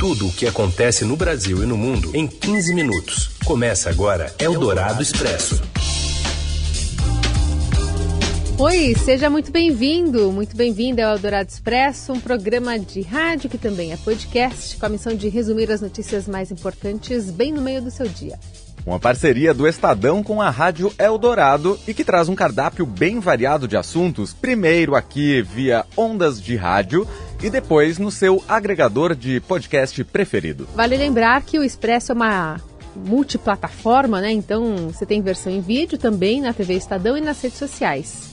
Tudo o que acontece no Brasil e no mundo em 15 minutos. Começa agora Eldorado Expresso. Oi, seja muito bem-vindo, muito bem-vinda ao Eldorado Expresso, um programa de rádio que também é podcast, com a missão de resumir as notícias mais importantes bem no meio do seu dia. Uma parceria do Estadão com a Rádio Eldorado e que traz um cardápio bem variado de assuntos, primeiro aqui via ondas de rádio e depois no seu agregador de podcast preferido. Vale lembrar que o Expresso é uma multiplataforma, né? Então você tem versão em vídeo também na TV Estadão e nas redes sociais.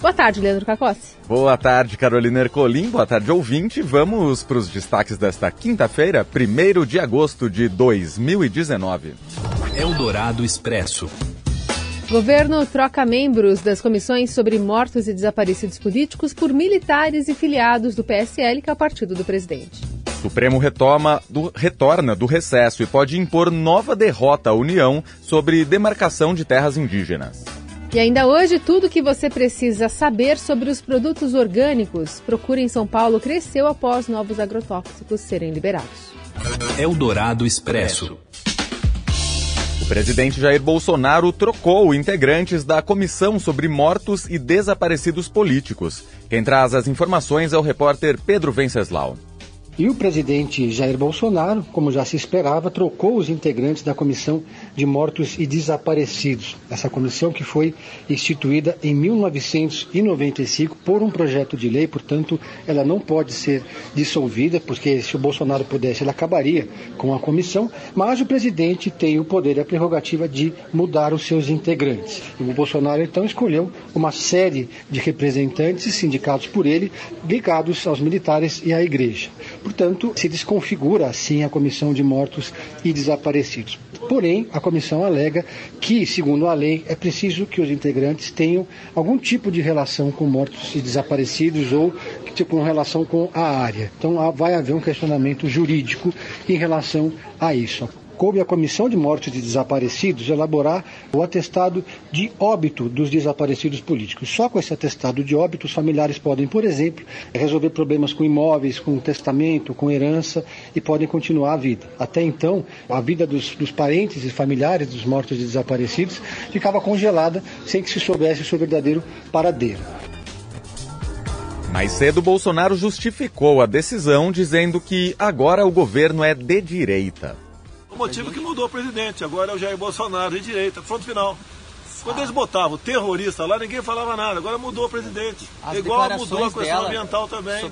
Boa tarde, Leandro Cacossi. Boa tarde, Carolina Ercolim. Boa tarde, ouvinte. Vamos para os destaques desta quinta-feira, 1 de agosto de 2019. Eldorado Expresso. Governo troca membros das comissões sobre mortos e desaparecidos políticos por militares e filiados do PSL, que é o partido do presidente. Supremo retoma do, retorna do recesso e pode impor nova derrota à União sobre demarcação de terras indígenas. E ainda hoje, tudo o que você precisa saber sobre os produtos orgânicos. Procure em São Paulo cresceu após novos agrotóxicos serem liberados. Eldorado Expresso. Presidente Jair Bolsonaro trocou integrantes da comissão sobre mortos e desaparecidos políticos. Quem traz as informações é o repórter Pedro Venceslau. E o presidente Jair Bolsonaro, como já se esperava, trocou os integrantes da Comissão de Mortos e Desaparecidos. Essa comissão que foi instituída em 1995 por um projeto de lei, portanto, ela não pode ser dissolvida, porque se o Bolsonaro pudesse, ele acabaria com a comissão, mas o presidente tem o poder e a prerrogativa de mudar os seus integrantes. E o Bolsonaro então escolheu uma série de representantes sindicados por ele, ligados aos militares e à igreja. Portanto, se desconfigura assim a comissão de mortos e desaparecidos. Porém, a comissão alega que, segundo a lei, é preciso que os integrantes tenham algum tipo de relação com mortos e desaparecidos ou com relação com a área. Então, vai haver um questionamento jurídico em relação a isso coube à Comissão de Mortes e Desaparecidos elaborar o atestado de óbito dos desaparecidos políticos. Só com esse atestado de óbito, os familiares podem, por exemplo, resolver problemas com imóveis, com testamento, com herança e podem continuar a vida. Até então, a vida dos, dos parentes e familiares dos mortos e desaparecidos ficava congelada sem que se soubesse o seu verdadeiro paradeiro. Mais cedo, Bolsonaro justificou a decisão dizendo que agora o governo é de direita motivo que mudou o presidente. Agora é o Jair Bolsonaro de direita. Ponto final. Quando eles botavam terrorista lá, ninguém falava nada. Agora mudou o presidente. As Igual mudou a questão ambiental também.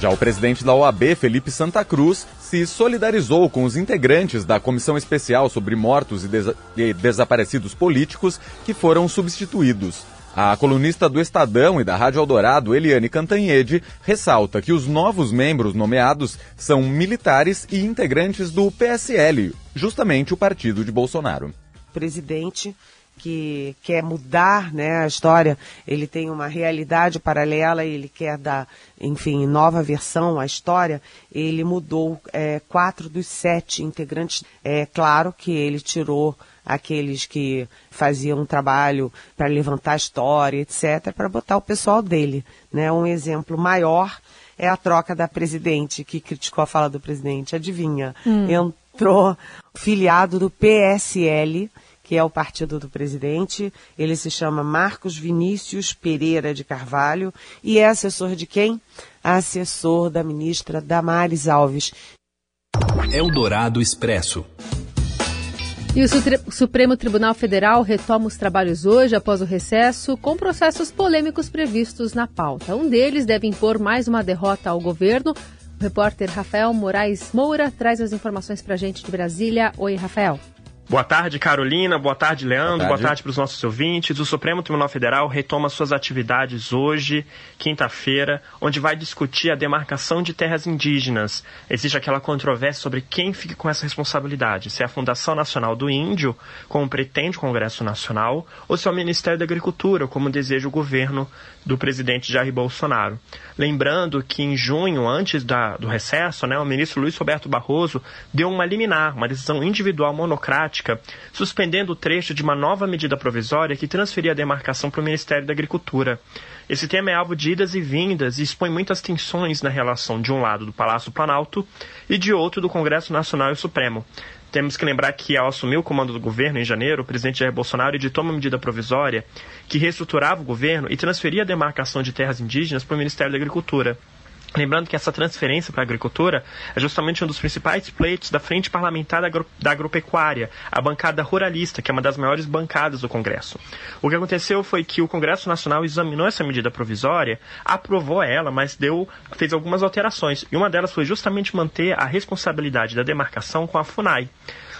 Já o presidente da OAB, Felipe Santa Cruz, se solidarizou com os integrantes da Comissão Especial sobre Mortos e, Des e Desaparecidos Políticos que foram substituídos. A colunista do Estadão e da Rádio Eldorado, Eliane Cantanhede, ressalta que os novos membros nomeados são militares e integrantes do PSL, justamente o partido de Bolsonaro. Presidente que quer mudar né, a história, ele tem uma realidade paralela, ele quer dar, enfim, nova versão à história, ele mudou é, quatro dos sete integrantes. É claro que ele tirou aqueles que faziam um trabalho para levantar a história, etc., para botar o pessoal dele. Né? Um exemplo maior é a troca da presidente, que criticou a fala do presidente. Adivinha? Hum. Entrou filiado do PSL, que é o partido do presidente. Ele se chama Marcos Vinícius Pereira de Carvalho e é assessor de quem? Assessor da ministra Damares Alves. Eldorado Expresso. E o Supremo Tribunal Federal retoma os trabalhos hoje, após o recesso, com processos polêmicos previstos na pauta. Um deles deve impor mais uma derrota ao governo. O repórter Rafael Moraes Moura traz as informações para a gente de Brasília. Oi, Rafael. Boa tarde, Carolina. Boa tarde, Leandro. Boa tarde, para os nossos ouvintes. O Supremo Tribunal Federal retoma suas atividades hoje, quinta-feira, onde vai discutir a demarcação de terras indígenas. Existe aquela controvérsia sobre quem fica com essa responsabilidade: se é a Fundação Nacional do Índio, como pretende o Congresso Nacional, ou se é o Ministério da Agricultura, como deseja o governo do presidente Jair Bolsonaro. Lembrando que em junho, antes da, do recesso, né, o ministro Luiz Roberto Barroso deu uma liminar, uma decisão individual monocrática idêntica, suspendendo o trecho de uma nova medida provisória que transferia a demarcação para o Ministério da Agricultura. Esse tema é alvo de idas e vindas e expõe muitas tensões na relação, de um lado, do Palácio Planalto e de outro, do Congresso Nacional e Supremo. Temos que lembrar que, ao assumir o comando do governo em janeiro, o presidente Jair Bolsonaro editou uma medida provisória que reestruturava o governo e transferia a demarcação de terras indígenas para o Ministério da Agricultura. Lembrando que essa transferência para a agricultura é justamente um dos principais pleitos da Frente Parlamentar da, Agro da Agropecuária, a bancada ruralista, que é uma das maiores bancadas do Congresso. O que aconteceu foi que o Congresso Nacional examinou essa medida provisória, aprovou ela, mas deu, fez algumas alterações. E uma delas foi justamente manter a responsabilidade da demarcação com a FUNAI.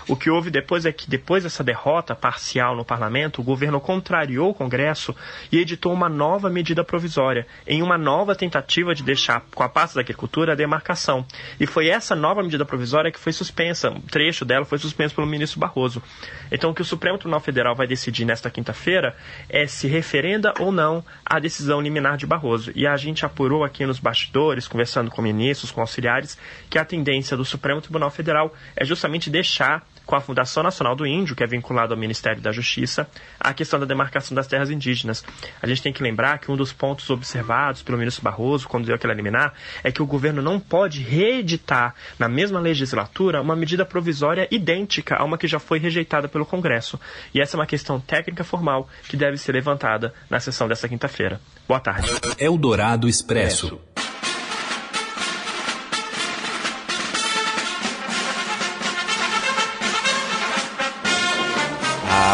O que houve depois é que, depois dessa derrota parcial no parlamento, o governo contrariou o Congresso e editou uma nova medida provisória, em uma nova tentativa de deixar com a pasta da agricultura a demarcação. E foi essa nova medida provisória que foi suspensa, um trecho dela foi suspenso pelo ministro Barroso. Então, o que o Supremo Tribunal Federal vai decidir nesta quinta-feira é se referenda ou não a decisão liminar de Barroso. E a gente apurou aqui nos bastidores, conversando com ministros, com auxiliares, que a tendência do Supremo Tribunal Federal é justamente deixar com a Fundação Nacional do Índio, que é vinculado ao Ministério da Justiça, a questão da demarcação das terras indígenas. A gente tem que lembrar que um dos pontos observados pelo ministro Barroso, quando deu aquela liminar, é que o governo não pode reeditar na mesma legislatura uma medida provisória idêntica a uma que já foi rejeitada pelo Congresso. E essa é uma questão técnica formal que deve ser levantada na sessão desta quinta-feira. Boa tarde. Eldorado Expresso.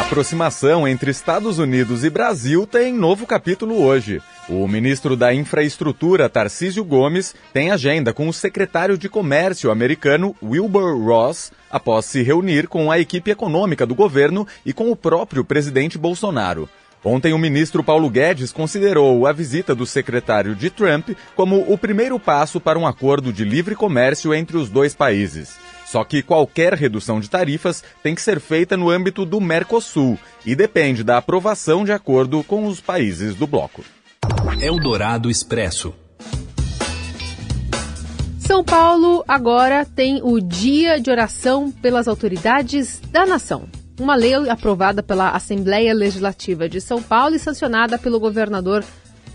Aproximação entre Estados Unidos e Brasil tem novo capítulo hoje. O ministro da Infraestrutura, Tarcísio Gomes, tem agenda com o secretário de Comércio americano, Wilbur Ross, após se reunir com a equipe econômica do governo e com o próprio presidente Bolsonaro. Ontem, o ministro Paulo Guedes considerou a visita do secretário de Trump como o primeiro passo para um acordo de livre comércio entre os dois países. Só que qualquer redução de tarifas tem que ser feita no âmbito do Mercosul e depende da aprovação de acordo com os países do bloco. Eldorado Expresso. São Paulo agora tem o Dia de Oração pelas Autoridades da Nação. Uma lei aprovada pela Assembleia Legislativa de São Paulo e sancionada pelo governador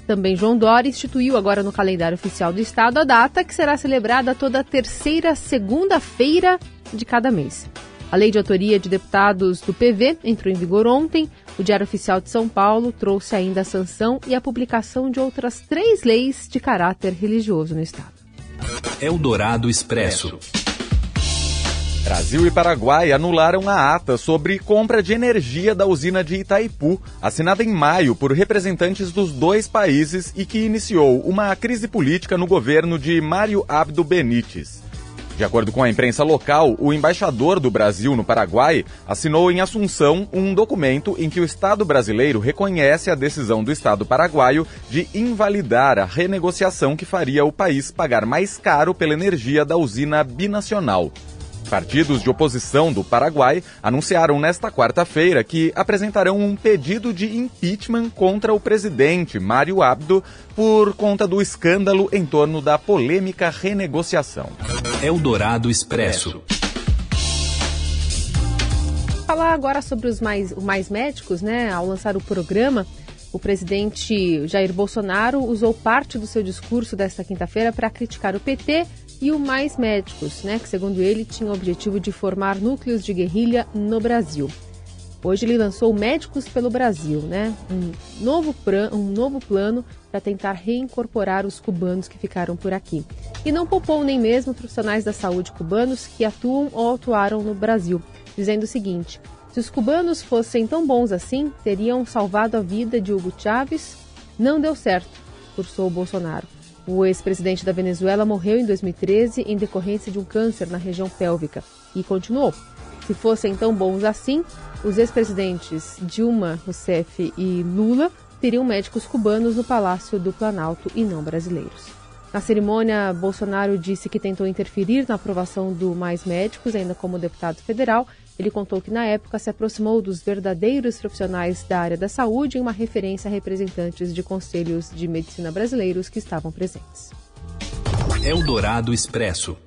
também João Dória instituiu agora no calendário oficial do Estado a data que será celebrada toda terceira segunda-feira de cada mês. A lei de autoria de deputados do PV entrou em vigor ontem. O Diário Oficial de São Paulo trouxe ainda a sanção e a publicação de outras três leis de caráter religioso no Estado. Eldorado Expresso. Brasil e Paraguai anularam a ata sobre compra de energia da usina de Itaipu, assinada em maio por representantes dos dois países e que iniciou uma crise política no governo de Mário Abdo Benítez. De acordo com a imprensa local, o embaixador do Brasil no Paraguai assinou em Assunção um documento em que o Estado brasileiro reconhece a decisão do Estado paraguaio de invalidar a renegociação que faria o país pagar mais caro pela energia da usina binacional. Partidos de oposição do Paraguai anunciaram nesta quarta-feira que apresentarão um pedido de impeachment contra o presidente Mário Abdo por conta do escândalo em torno da polêmica renegociação. Eldorado Expresso. Falar agora sobre os mais, os mais médicos, né? Ao lançar o programa, o presidente Jair Bolsonaro usou parte do seu discurso desta quinta-feira para criticar o PT e o Mais Médicos, né, que segundo ele tinha o objetivo de formar núcleos de guerrilha no Brasil. Hoje ele lançou Médicos pelo Brasil, né, um novo, um novo plano para tentar reincorporar os cubanos que ficaram por aqui. E não poupou nem mesmo profissionais da saúde cubanos que atuam ou atuaram no Brasil, dizendo o seguinte: se os cubanos fossem tão bons assim, teriam salvado a vida de Hugo Chávez? Não deu certo, cursou Bolsonaro. O ex-presidente da Venezuela morreu em 2013 em decorrência de um câncer na região pélvica e continuou. Se fossem tão bons assim, os ex-presidentes Dilma Rousseff e Lula teriam médicos cubanos no Palácio do Planalto e não brasileiros. Na cerimônia, Bolsonaro disse que tentou interferir na aprovação do Mais Médicos, ainda como deputado federal, ele contou que, na época, se aproximou dos verdadeiros profissionais da área da saúde em uma referência a representantes de conselhos de medicina brasileiros que estavam presentes. Eldorado Expresso.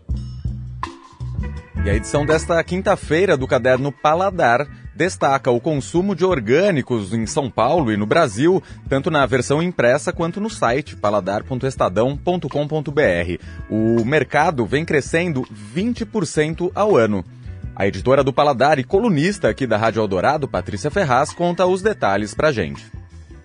E a edição desta quinta-feira do caderno Paladar destaca o consumo de orgânicos em São Paulo e no Brasil, tanto na versão impressa quanto no site paladar.estadão.com.br. O mercado vem crescendo 20% ao ano. A editora do Paladar e colunista aqui da Rádio Eldorado, Patrícia Ferraz, conta os detalhes pra gente.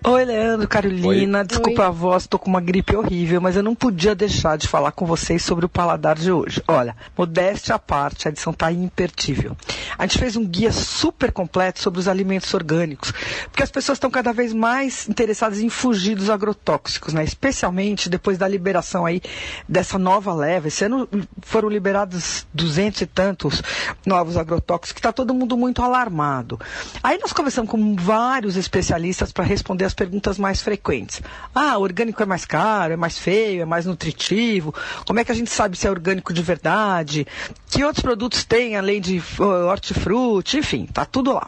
Oi, Leandro, Carolina. Oi. Desculpa Oi. a voz, tô com uma gripe horrível, mas eu não podia deixar de falar com vocês sobre o paladar de hoje. Olha, modéstia à parte, a edição tá imperdível. A gente fez um guia super completo sobre os alimentos orgânicos, porque as pessoas estão cada vez mais interessadas em fugir dos agrotóxicos, né? Especialmente depois da liberação aí dessa nova leva. Esse ano foram liberados duzentos e tantos novos agrotóxicos, que tá todo mundo muito alarmado. Aí nós conversamos com vários especialistas para responder as perguntas mais frequentes. Ah, orgânico é mais caro, é mais feio, é mais nutritivo? Como é que a gente sabe se é orgânico de verdade? Que outros produtos tem, além de hortifruti? Enfim, tá tudo lá.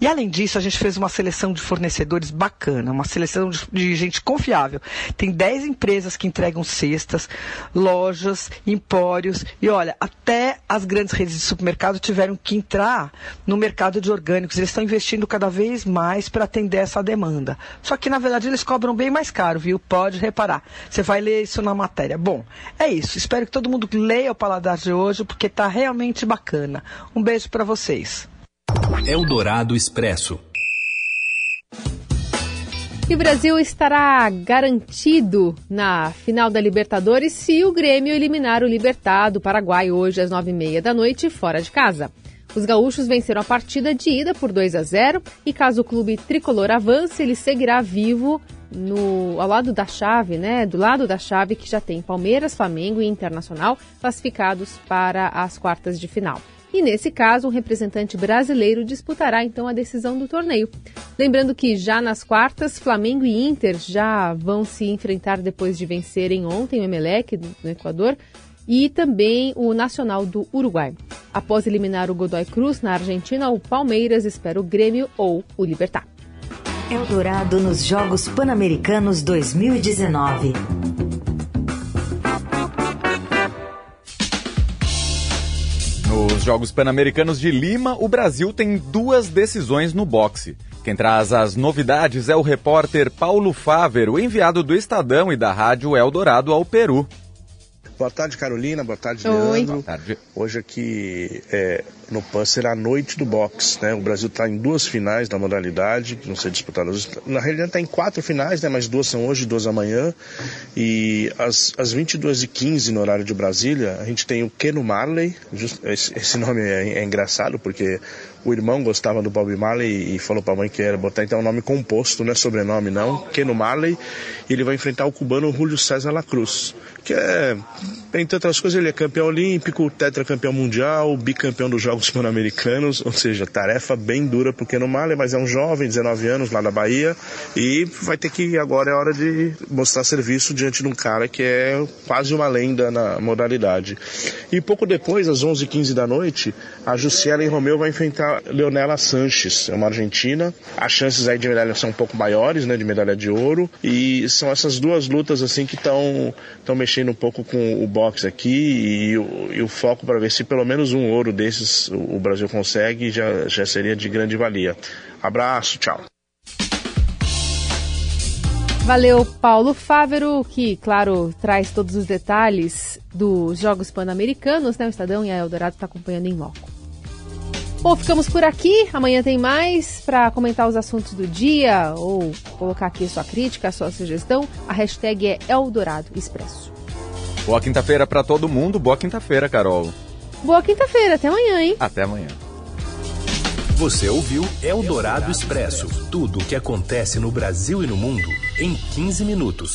E além disso, a gente fez uma seleção de fornecedores bacana, uma seleção de, de gente confiável. Tem 10 empresas que entregam cestas, lojas, empórios e olha, até as grandes redes de supermercado tiveram que entrar no mercado de orgânicos. Eles estão investindo cada vez mais para atender essa demanda. Só que, na verdade, eles cobram bem mais caro, viu? Pode reparar. Você vai ler isso na matéria. Bom, é isso. Espero que todo mundo leia o Paladar de hoje, porque está realmente bacana. Um beijo para vocês. Eldorado Expresso. E o Brasil estará garantido na final da Libertadores se o Grêmio eliminar o Libertado do Paraguai hoje às nove e meia da noite fora de casa. Os gaúchos venceram a partida de ida por 2 a 0 e caso o clube tricolor avance, ele seguirá vivo no, ao lado da chave, né? Do lado da chave que já tem Palmeiras, Flamengo e Internacional classificados para as quartas de final. E nesse caso, o representante brasileiro disputará então a decisão do torneio. Lembrando que já nas quartas, Flamengo e Inter já vão se enfrentar depois de vencerem ontem o Emelec no Equador e também o Nacional do Uruguai. Após eliminar o Godoy Cruz na Argentina, o Palmeiras espera o Grêmio ou o Libertar. Eldorado nos Jogos Pan-Americanos 2019. Nos Jogos Pan-Americanos de Lima, o Brasil tem duas decisões no boxe. Quem traz as novidades é o repórter Paulo Fávero, enviado do Estadão e da Rádio Eldorado ao Peru. Boa tarde, Carolina. Boa tarde, Oi. Leandro. Boa tarde. Hoje aqui é, no PAN será a noite do boxe, né? O Brasil está em duas finais da modalidade, que vão ser disputadas. Na realidade está em quatro finais, né? Mas duas são hoje, duas amanhã. E às, às 22h15 no horário de Brasília, a gente tem o Keno Marley. Just, esse, esse, nome é, é engraçado porque o irmão gostava do Bob Marley e falou para a mãe que era botar então um nome composto, não é sobrenome não, Keno Marley. E ele vai enfrentar o cubano Julio César Lacruz que é, entre outras coisas, ele é campeão olímpico, tetracampeão mundial, bicampeão dos Jogos Pan-Americanos, ou seja, tarefa bem dura porque no Mali, mas é um jovem, 19 anos, lá da Bahia, e vai ter que, agora é hora de mostrar serviço diante de um cara que é quase uma lenda na modalidade. E pouco depois, às 11h15 da noite, a Jussiela Romeu vai enfrentar Leonela Sanches, é uma argentina. As chances aí de medalha são um pouco maiores, né, de medalha de ouro, e são essas duas lutas assim que estão mexendo mexendo um pouco com o boxe aqui e, o, e o foco para ver se pelo menos um ouro desses o Brasil consegue já, já seria de grande valia. Abraço, tchau. Valeu, Paulo Fávero, que, claro, traz todos os detalhes dos Jogos Pan-Americanos, né? O Estadão e a Eldorado está acompanhando em loco. Bom, ficamos por aqui. Amanhã tem mais para comentar os assuntos do dia ou colocar aqui sua crítica, sua sugestão. A hashtag é Eldorado Expresso. Boa quinta-feira para todo mundo. Boa quinta-feira, Carol. Boa quinta-feira. Até amanhã, hein? Até amanhã. Você ouviu Eldorado Expresso tudo o que acontece no Brasil e no mundo em 15 minutos.